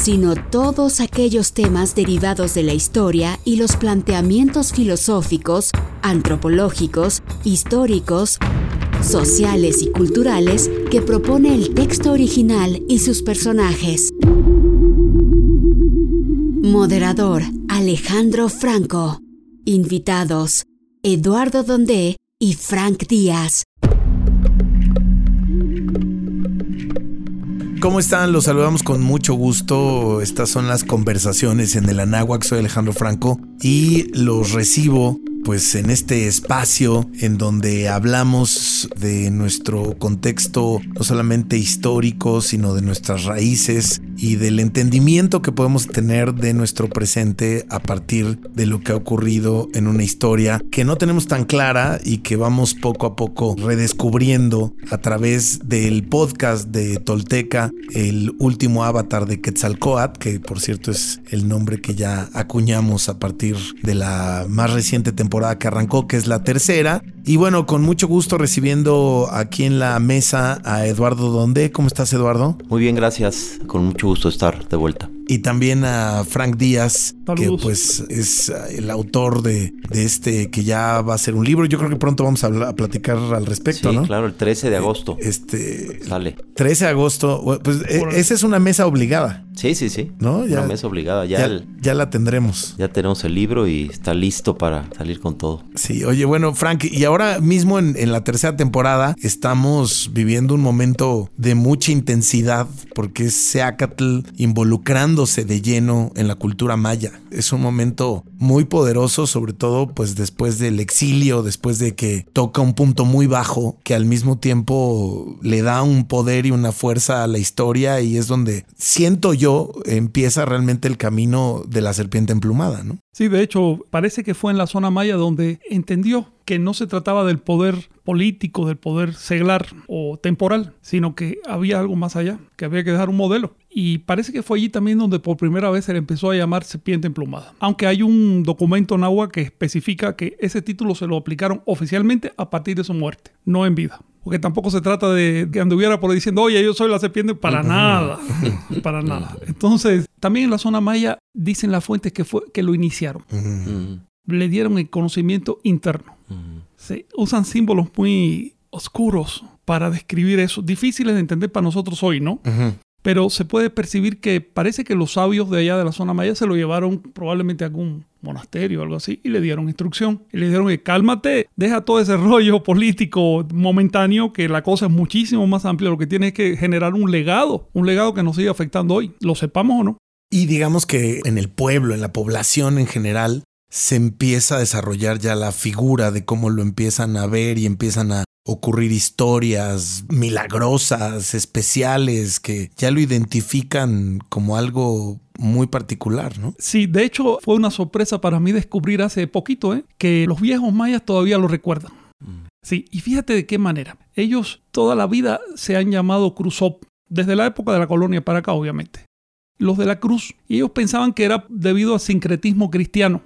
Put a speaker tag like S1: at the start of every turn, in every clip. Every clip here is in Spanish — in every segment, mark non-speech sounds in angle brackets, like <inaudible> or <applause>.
S1: sino todos aquellos temas derivados de la historia y los planteamientos filosóficos, antropológicos, históricos, sociales y culturales que propone el texto original y sus personajes. Moderador Alejandro Franco. Invitados Eduardo Dondé y Frank Díaz.
S2: ¿Cómo están? Los saludamos con mucho gusto. Estas son las conversaciones en el Anáhuac. Soy Alejandro Franco y los recibo pues en este espacio en donde hablamos de nuestro contexto no solamente histórico, sino de nuestras raíces y del entendimiento que podemos tener de nuestro presente a partir de lo que ha ocurrido en una historia que no tenemos tan clara y que vamos poco a poco redescubriendo a través del podcast de Tolteca, el último avatar de Quetzalcoatl, que por cierto es el nombre que ya acuñamos a partir de la más reciente temporada que arrancó, que es la tercera. Y bueno, con mucho gusto recibiendo aquí en la mesa a Eduardo Donde. ¿Cómo estás, Eduardo?
S3: Muy bien, gracias. Con mucho gusto estar de vuelta
S2: y también a Frank Díaz, que pues es eh, el autor de, este que ya va a ser un libro. Yo creo que pronto vamos a, platicar al respecto,
S3: sí,
S2: ¿no?
S3: claro, el 13 de agosto.
S2: Este
S3: sale.
S2: 13 de agosto, pues e, esa es una mesa obligada.
S3: Sí, sí, sí.
S2: ¿No?
S3: Ya, una mesa obligada. Ya,
S2: ya, la tendremos.
S3: Ya tenemos el libro y está listo para salir con todo.
S2: Sí, oye, bueno, Frank, y ahora mismo en, en la tercera temporada estamos viviendo un momento de mucha intensidad porque es Seacatl involucrándose de lleno en la cultura maya. Es un momento muy poderoso, sobre todo pues después del exilio, después de que toca un punto muy bajo que al mismo tiempo le da un poder y una fuerza a la historia y es donde siento yo empieza realmente el camino de la serpiente emplumada, ¿no?
S4: Sí, de hecho, parece que fue en la zona maya donde entendió que no se trataba del poder político, del poder seglar o temporal, sino que había algo más allá, que había que dejar un modelo. Y parece que fue allí también donde por primera vez se le empezó a llamar serpiente emplumada. Aunque hay un documento en agua que especifica que ese título se lo aplicaron oficialmente a partir de su muerte, no en vida. Porque tampoco se trata de que anduviera por ahí diciendo, oye, yo soy la serpiente, para nada, <laughs> para nada. Entonces, también en la zona maya dicen las fuentes que, fue, que lo iniciaron. Le dieron el conocimiento interno. Se usan símbolos muy oscuros para describir eso, difíciles de entender para nosotros hoy, ¿no? Pero se puede percibir que parece que los sabios de allá de la zona maya se lo llevaron probablemente a algún monasterio o algo así y le dieron instrucción y le dijeron que cálmate, deja todo ese <laughs> rollo político momentáneo que la cosa es muchísimo más amplia, lo que tiene es que generar un legado, un legado que nos sigue afectando hoy, lo sepamos o no.
S2: Y digamos que en el pueblo, en la población en general, se empieza a desarrollar ya la figura de cómo lo empiezan a ver y empiezan a ocurrir historias milagrosas, especiales, que ya lo identifican como algo muy particular, ¿no?
S4: Sí, de hecho fue una sorpresa para mí descubrir hace poquito ¿eh? que los viejos mayas todavía lo recuerdan. Mm. Sí, y fíjate de qué manera. Ellos toda la vida se han llamado Cruzop, desde la época de la colonia para acá, obviamente los de la cruz. Y ellos pensaban que era debido a sincretismo cristiano.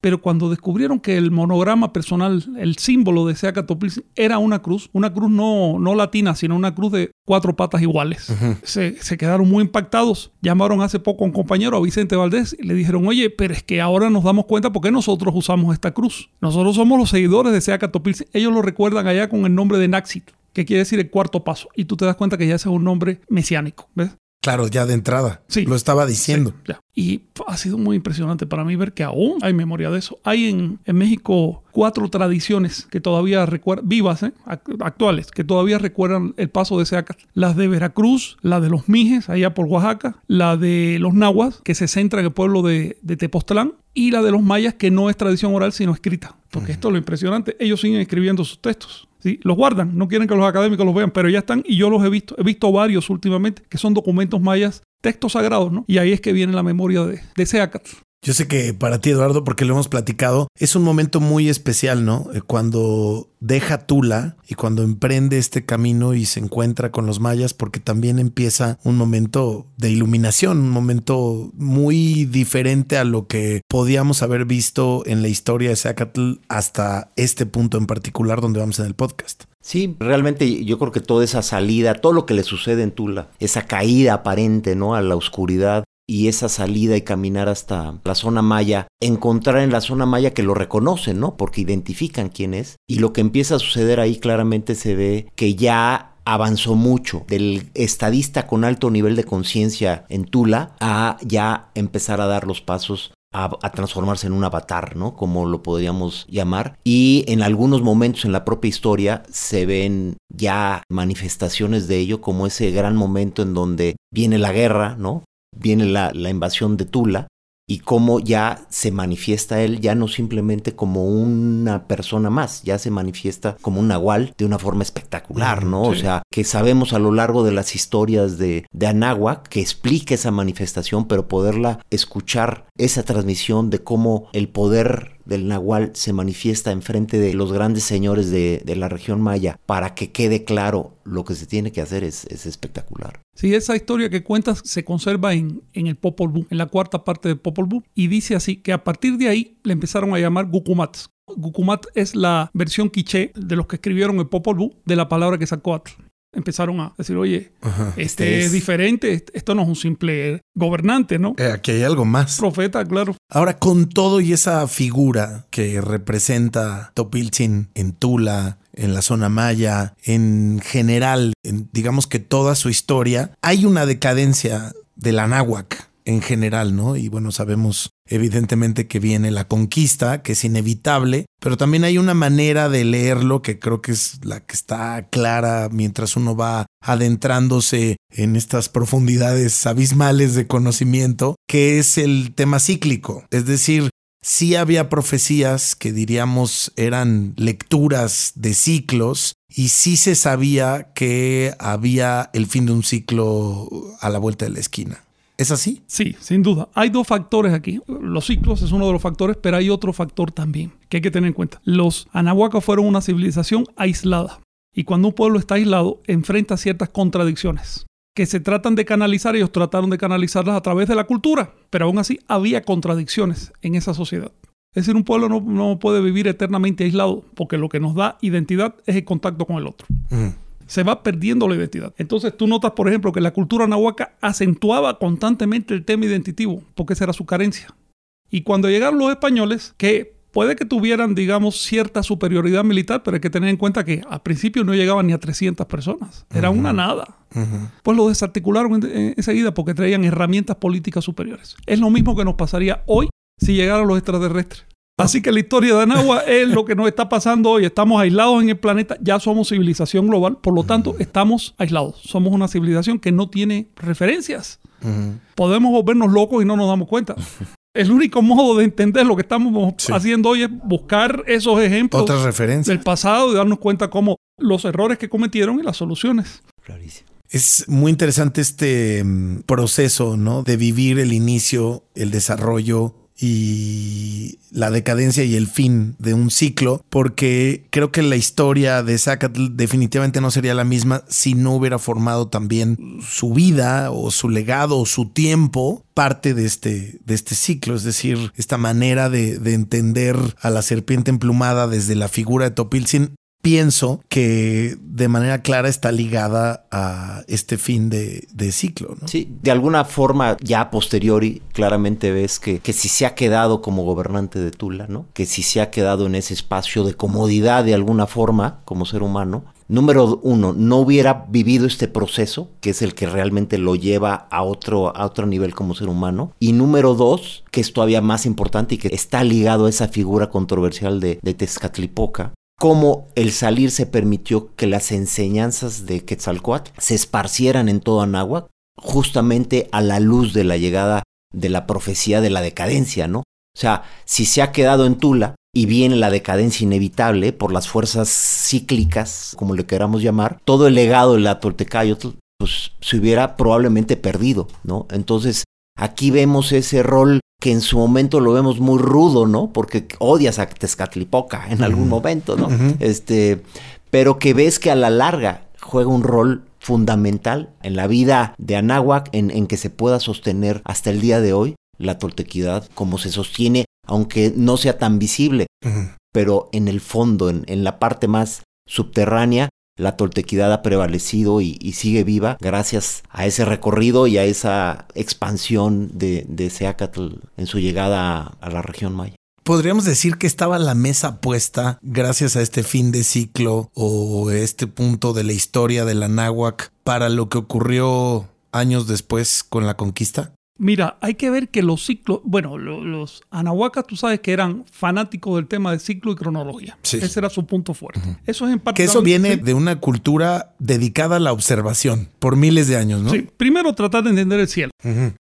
S4: Pero cuando descubrieron que el monograma personal, el símbolo de Seacatoplis, era una cruz, una cruz no, no latina, sino una cruz de cuatro patas iguales, se, se, quedaron muy impactados. Llamaron hace poco a un compañero, a Vicente Valdés, y le dijeron, oye, pero es que ahora nos damos cuenta por qué nosotros usamos esta cruz. Nosotros somos los seguidores de Seacatoplis. Ellos lo recuerdan allá con el nombre de Naxit que quiere decir el cuarto paso. Y tú te das cuenta que ya ese es un nombre mesiánico, ¿ves?
S2: Claro, ya de entrada. Sí. Lo estaba diciendo.
S4: ya. Y ha sido muy impresionante para mí ver que aún hay memoria de eso. Hay en, en México cuatro tradiciones que todavía recuerdan, vivas, ¿eh? actuales, que todavía recuerdan el paso de Seacatl. Las de Veracruz, la de los Mijes, allá por Oaxaca, la de los Nahuas, que se centra en el pueblo de, de Tepoztlán, y la de los mayas, que no es tradición oral, sino escrita. Porque esto es lo impresionante. Ellos siguen escribiendo sus textos. ¿sí? Los guardan, no quieren que los académicos los vean, pero ya están y yo los he visto. He visto varios últimamente que son documentos mayas textos sagrados, ¿no? Y ahí es que viene la memoria de, de Seacatl.
S2: Yo sé que para ti, Eduardo, porque lo hemos platicado, es un momento muy especial, ¿no? Eh, Cuando deja Tula y cuando emprende este camino y se encuentra con los mayas, porque también empieza un momento de iluminación, un momento muy diferente a lo que podíamos haber visto en la historia de Zacatl hasta este punto en particular donde vamos en el podcast.
S3: Sí, realmente yo creo que toda esa salida, todo lo que le sucede en Tula, esa caída aparente, ¿no? A la oscuridad, y esa salida y caminar hasta la zona maya, encontrar en la zona maya que lo reconocen, ¿no? Porque identifican quién es. Y lo que empieza a suceder ahí claramente se ve que ya avanzó mucho del estadista con alto nivel de conciencia en Tula a ya empezar a dar los pasos a, transformarse en un avatar, ¿no? Como lo podríamos llamar. Y en algunos momentos en la propia historia se ven ya manifestaciones de ello, como ese gran momento en donde viene la guerra, ¿no? Viene la, la, invasión de Tula y cómo ya se manifiesta él, ya no simplemente como una persona más, ya se manifiesta como un nahual de una forma espectacular, ¿no? Sí. O sea, que sabemos a lo largo de las historias de, de Anáhuac que explica esa manifestación, pero poderla escuchar, esa transmisión de cómo el poder del Nahual se manifiesta enfrente de los grandes señores de, de, la región maya para que quede claro lo que se tiene que hacer es, es espectacular.
S4: Sí, esa historia que cuentas se conserva en, en el Popol Vuh, en la cuarta parte de Popol Vuh, y dice así que a partir de ahí le empezaron a llamar Gukumat. Gukumat es la versión quiché de los que escribieron el Popol Vuh de la palabra que sacó Atl empezaron a decir, oye, Ajá, este, es... es... diferente, esto no es un simple gobernante, ¿no?
S2: Eh, aquí hay algo más.
S4: Profeta, claro.
S2: Ahora, con todo y esa figura que representa Topiltzin en Tula, en la zona maya, en general, en, digamos que toda su historia, hay una decadencia del Anáhuac en general, ¿no? Y bueno, sabemos evidentemente que viene la conquista, que es inevitable, pero también hay una manera de leerlo que creo que es la que está clara mientras uno va adentrándose en estas profundidades abismales de conocimiento, que es el tema cíclico. Es decir, sí había profecías que diríamos eran lecturas de ciclos y sí se sabía que había el fin de un ciclo a la vuelta de la esquina. ¿Es así?
S4: Sí, sin duda. Hay dos factores aquí. Los ciclos es uno de los factores, pero hay otro factor también que hay que tener en cuenta. Los anahuacas fueron una civilización aislada. Y cuando un pueblo está aislado, enfrenta ciertas contradicciones que se tratan de canalizar. Ellos trataron de canalizarlas a través de la cultura, pero aún así había contradicciones en esa sociedad. Es decir, un pueblo no, no puede vivir eternamente aislado, porque lo que nos da identidad es el contacto con el otro. Uh -huh se va perdiendo la identidad. Entonces tú notas, por ejemplo, que la cultura nahuaca acentuaba constantemente el tema identitativo, porque esa era su carencia. Y cuando llegaron los españoles, que puede que tuvieran, digamos, cierta superioridad militar, pero hay que tener en cuenta que al principio no llegaban ni a 300 personas, era uh -huh. una nada. Uh -huh. Pues lo desarticularon enseguida porque traían herramientas políticas superiores. Es lo mismo que nos pasaría hoy si llegaran los extraterrestres. Así que la historia de Anagua es lo que nos está pasando hoy. Estamos aislados en el planeta, ya somos civilización global, por lo tanto estamos aislados. Somos una civilización que no tiene referencias. Uh -huh. Podemos volvernos locos y no nos damos cuenta. <laughs> El único modo de entender lo que estamos sí. haciendo hoy es buscar esos ejemplos
S2: Otras referencias.
S4: del pasado y darnos cuenta cómo los errores que cometieron y las soluciones.
S3: Clarísimo.
S2: Es muy interesante este mm, proceso, ¿no? De vivir el inicio, el desarrollo y la decadencia y el fin de un ciclo, porque creo que la historia de Zacatl definitivamente no sería la misma si no hubiera formado también su vida o su legado o su tiempo parte de este, de este ciclo, es decir, esta manera de, de entender a la serpiente emplumada desde la figura de Topilzin pienso que de manera clara está ligada a este fin de, ciclo. ¿no?
S3: Sí, de alguna forma ya a posteriori claramente ves que, que si se ha quedado como gobernante de Tula, ¿no? que si se ha quedado en ese espacio de comodidad de alguna forma como ser humano, Número uno, no hubiera vivido este proceso, que es el que realmente lo lleva a otro, a otro nivel como ser humano. Y número dos, que es todavía más importante y que está ligado a esa figura controversial de Tezcatlipoca, cómo el salir se permitió que las enseñanzas de Quetzalcoatl se esparcieran en todo Anáhuac, justamente a la luz de la llegada de la profecía de la decadencia, ¿no? O sea, si se ha quedado en Tula y viene la decadencia inevitable por las fuerzas cíclicas, como le queramos llamar, todo el legado de la Toltecayotl pues se hubiera probablemente perdido, ¿no? Entonces, aquí vemos ese rol que en su momento lo vemos muy rudo, ¿no? Porque odias a Tezcatlipoca en algún momento, ¿no? Este, pero que ves que a la larga juega un rol fundamental en la vida de Anáhuac, en, que se pueda sostener hasta el día de hoy la toltequidad, como se sostiene, aunque no sea tan visible, pero en el fondo, en, la parte más subterránea, la toltequidad ha prevalecido y, sigue viva gracias a ese recorrido y a esa expansión de, de Seacatl en su llegada a la región maya
S2: podríamos decir que estaba la mesa puesta gracias a este fin de ciclo o este punto de la historia de la náhuac para lo que ocurrió años después con la conquista?
S4: Mira, hay que ver que los ciclos, bueno, los, anahuacas, tú sabes que eran fanáticos del tema de ciclo y cronología. Ese era su punto fuerte. Eso es en
S2: parte. Que eso viene de una cultura dedicada a la observación por miles de años, ¿no? Sí.
S4: Primero tratar de entender el cielo.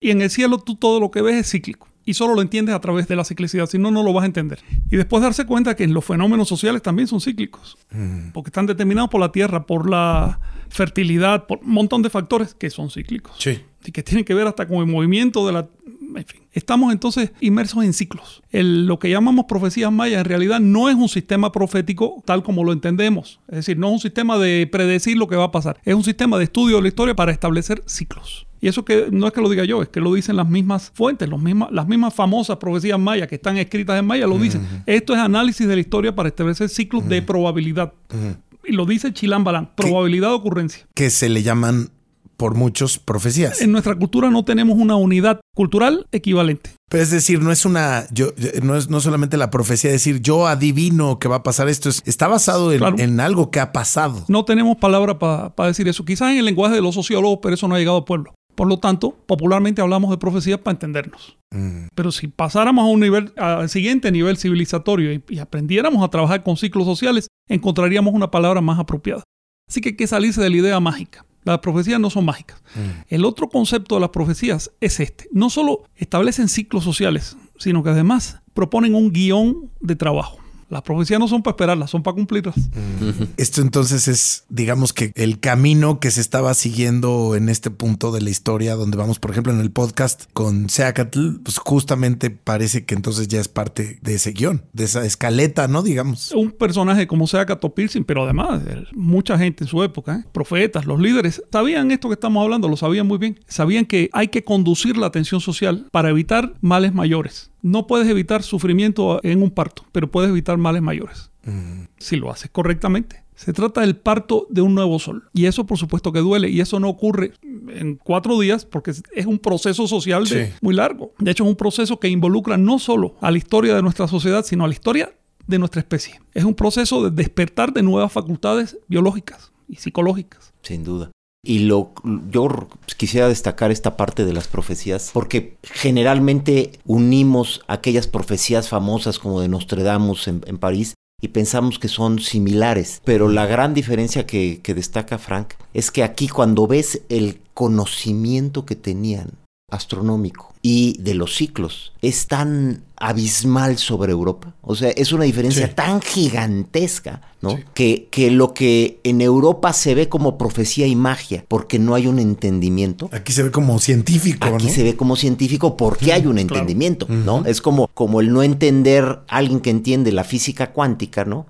S4: Y en el cielo tú todo lo que ves es cíclico y solo lo entiendes a través de la ciclicidad, si no, no lo vas a entender. Y después darse cuenta que los fenómenos sociales también son cíclicos, mm. porque están determinados por la tierra, por la fertilidad, por un montón de factores que son cíclicos. Sí. Y que tienen que ver hasta con el movimiento de la... En fin, estamos entonces inmersos en ciclos. lo que llamamos profecías mayas en realidad no es un sistema profético tal como lo entendemos. Es decir, no es un sistema de predecir lo que va a pasar. Es un sistema de estudio de la historia para establecer ciclos. Y eso que no es que lo diga yo, es que lo dicen las mismas fuentes, los mismas, las mismas famosas profecías mayas que están escritas en maya, lo dicen. Esto es análisis de la historia para establecer ciclos de probabilidad. Y lo dice Chilán Balán, probabilidad de ocurrencia.
S2: Que se le llaman por muchos profecías.
S4: En nuestra cultura no tenemos una unidad cultural equivalente.
S2: Pero es decir, no es una, yo, no es no solamente la profecía, decir yo adivino que va a pasar esto, está basado en, algo que ha pasado.
S4: No tenemos palabra para decir eso. Quizás en el lenguaje de los sociólogos, pero eso no ha llegado al pueblo. Por lo tanto, popularmente hablamos de profecías para entendernos. Mm. Pero si pasáramos a un nivel, al siguiente nivel civilizatorio y, aprendiéramos a trabajar con ciclos sociales, encontraríamos una palabra más apropiada. Así que hay que salirse de la idea mágica. Las profecías no son mágicas. Mm. El otro concepto de las profecías es este. No solo establecen ciclos sociales, sino que además proponen un guion de trabajo. Las profecías no son para esperarlas, son para cumplirlas. <laughs>
S2: Esto entonces es, digamos que el camino que se estaba siguiendo en este punto de la historia, donde vamos, por ejemplo, en el podcast con Seacatl, pues justamente parece que entonces ya es parte de ese guion, de esa escaleta, ¿no? Digamos.
S4: Un personaje como Seacatl Pilsin, pero además mucha gente en su época, ¿eh? profetas, los líderes, sabían esto que estamos hablando, lo sabían muy bien. Sabían que hay que conducir la atención social para evitar males mayores. No puedes evitar sufrimiento en un parto, pero puedes evitar males mayores. Si lo haces correctamente. Se trata del parto de un nuevo sol. Y eso por supuesto que duele. Y eso no ocurre en cuatro días porque es un proceso social muy largo. De hecho es un proceso que involucra no solo a la historia de nuestra sociedad, sino a la historia de nuestra especie. Es un proceso de despertar de nuevas facultades biológicas y psicológicas.
S3: Sin duda. Y lo, yo quisiera destacar esta parte de las profecías, porque generalmente unimos aquellas profecías famosas como de Nostradamus en, en París y pensamos que son similares. Pero la gran diferencia que destaca Frank es que aquí cuando ves el conocimiento que tenían astronómico y de los ciclos es tan abismal sobre Europa. O sea, es una diferencia tan gigantesca, ¿no? Que, que lo que en Europa se ve como profecía y magia, porque no hay un entendimiento.
S2: Aquí se ve como científico,
S3: Aquí se ve como científico porque hay un entendimiento, ¿no? Es como, como el no entender alguien que entiende la física cuántica, ¿no?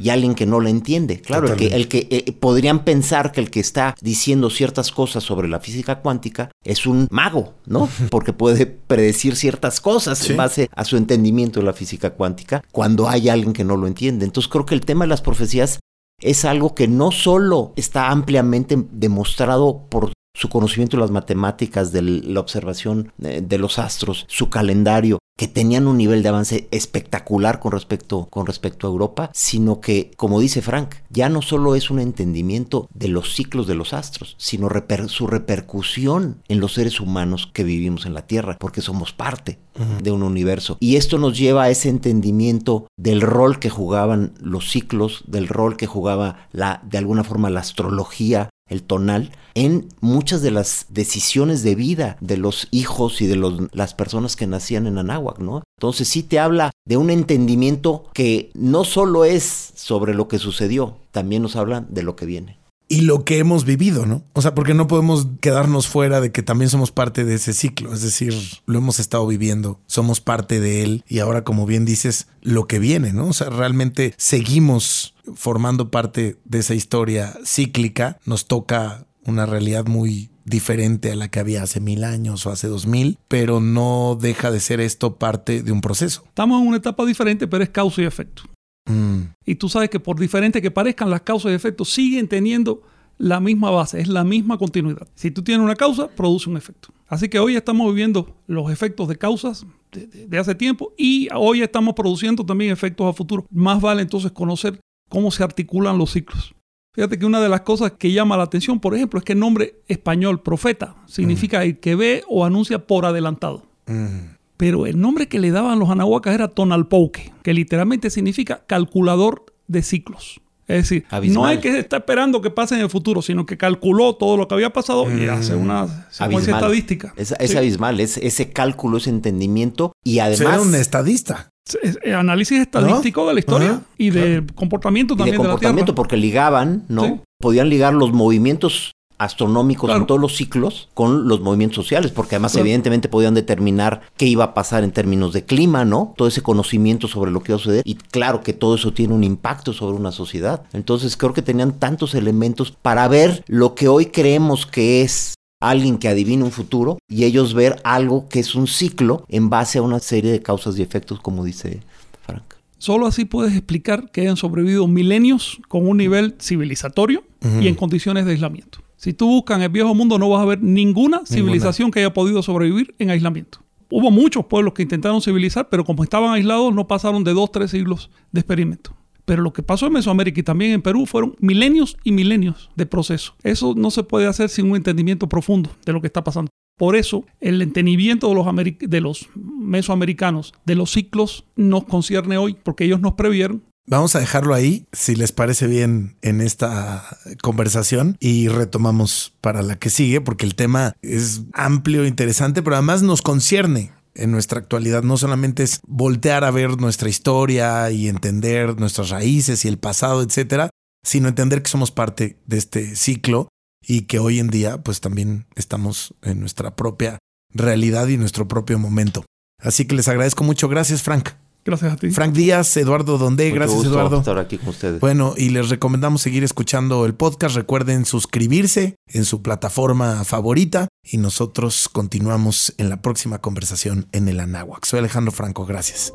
S3: Y alguien que no la entiende. Claro, el que, el que eh, podrían pensar que el que está diciendo ciertas cosas sobre la física cuántica es un mago, ¿no? Porque puede puede predecir ciertas cosas en base a su entendimiento de la física cuántica cuando hay alguien que no lo entiende. Entonces creo que el tema de las profecías es algo que no solo está ampliamente demostrado por su conocimiento de las matemáticas, de la observación eh, de los astros, su calendario, que tenían un nivel de avance espectacular con respecto, con respecto a Europa, sino que, como dice Frank, ya no solo es un entendimiento de los ciclos de los astros, sino su repercusión en los seres humanos que vivimos en la Tierra, porque somos parte de un universo. Y esto nos lleva a ese entendimiento del rol que jugaban los ciclos, del rol que jugaba la, de alguna forma la astrología, el tonal, en muchas de las decisiones de vida de los hijos y de las personas que nacían en Anáhuac, ¿no? Entonces sí te habla de un entendimiento que no solo es sobre lo que sucedió, también nos habla de lo que viene.
S2: y lo que hemos vivido, ¿no? O sea, porque no podemos quedarnos fuera de que también somos parte de ese ciclo, es decir, lo hemos estado viviendo, somos parte de él y ahora, como bien dices, lo que viene, ¿no? O sea, realmente seguimos formando parte de esa historia cíclica, nos toca una realidad muy diferente a la que había hace mil años o hace dos mil, pero no deja de ser esto parte de un proceso.
S4: Estamos en una etapa diferente, pero es causa y efecto.
S2: Mm.
S4: Y tú sabes que por diferente que parezcan, las causas y efectos siguen teniendo la misma base, es la misma continuidad. Si tú tienes una causa, produce un efecto. Así que hoy estamos viviendo los efectos de causas de, de- de hace tiempo y hoy estamos produciendo también efectos a futuro. Más vale entonces conocer cómo se articulan los ciclos. Fíjate que una de las cosas que llama la atención, por ejemplo, es que el nombre español, profeta, significa el que ve o anuncia por adelantado.
S2: Mm.
S4: Pero el nombre que le daban los anahuacas era Tonalpouque, que literalmente significa calculador de ciclos. Es decir,
S3: Abismal.
S4: no es que está esperando que pase en el futuro, sino que calculó todo lo que había pasado y hace una secuencia estadística.
S3: Es, es
S4: Sí.
S3: abismal, es ese cálculo, ese entendimiento y
S2: Ser
S3: además
S2: un estadista.
S4: Es análisis estadístico de la historia
S2: Ajá,
S4: y de comportamiento
S3: y de
S4: también de, la
S3: comportamiento, porque ligaban, ¿no?
S4: Sí.
S3: Podían ligar los movimientos astronómicos
S4: Claro.
S3: en todos los ciclos con los movimientos sociales, porque además
S4: Claro.
S3: evidentemente podían determinar qué iba a pasar en términos de clima, ¿no? Todo ese conocimiento sobre lo que iba a suceder y claro que todo eso tiene un impacto sobre una sociedad. Entonces creo que tenían tantos elementos para ver lo que hoy creemos que es alguien que adivina un futuro y ellos ver algo que es un ciclo en base a una serie de causas y efectos, como dice Frank.
S4: Solo así puedes explicar que hayan sobrevivido milenios con un nivel civilizatorio y en condiciones de aislamiento. Si tú buscas en el viejo mundo no vas a ver ninguna civilización que haya podido sobrevivir en aislamiento. Hubo muchos pueblos que intentaron civilizar, pero como estaban aislados no pasaron de dos, tres siglos de experimento. Pero lo que pasó en Mesoamérica y también en Perú fueron milenios y milenios de proceso. Eso no se puede hacer sin un entendimiento profundo de lo que está pasando. Por eso, el entendimiento de los, mesoamericanos de los ciclos nos concierne hoy, porque ellos nos previeron.
S2: Vamos a dejarlo ahí, si les parece bien, en esta conversación y retomamos para la que sigue, porque el tema es amplio, interesante, pero además nos concierne en nuestra actualidad. No solamente es voltear a ver nuestra historia y entender nuestras raíces y el pasado, etcétera, sino entender que somos parte de este ciclo y que hoy en día, pues también estamos en nuestra propia realidad y nuestro propio momento. Así que les agradezco mucho. Gracias, Frank.
S4: Gracias a ti.
S2: Frank Díaz, Eduardo Donde,
S3: Mucho
S2: gracias
S3: gusto
S2: Eduardo.
S3: estar aquí con ustedes.
S2: Bueno, y les recomendamos seguir escuchando el podcast. Recuerden suscribirse en su plataforma favorita y nosotros continuamos en la próxima conversación en el Anáhuac. Soy Alejandro Franco, gracias.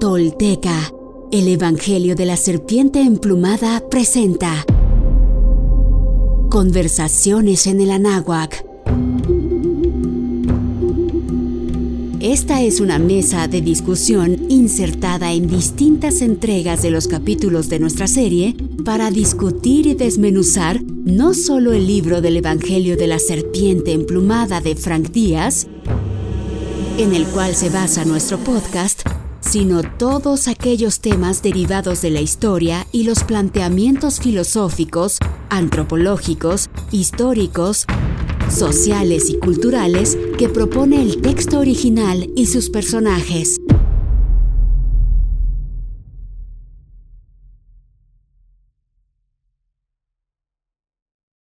S1: Tolteca, el Evangelio de la Serpiente Emplumada presenta Conversaciones en el Anáhuac. Esta es una mesa de discusión insertada en distintas entregas de los capítulos de nuestra serie para discutir y desmenuzar no solo el libro del Evangelio de la Serpiente Emplumada de Frank Díaz, en el cual se basa nuestro podcast, sino todos aquellos temas derivados de la historia y los planteamientos filosóficos, antropológicos, históricos, sociales y culturales que propone el texto original y sus personajes.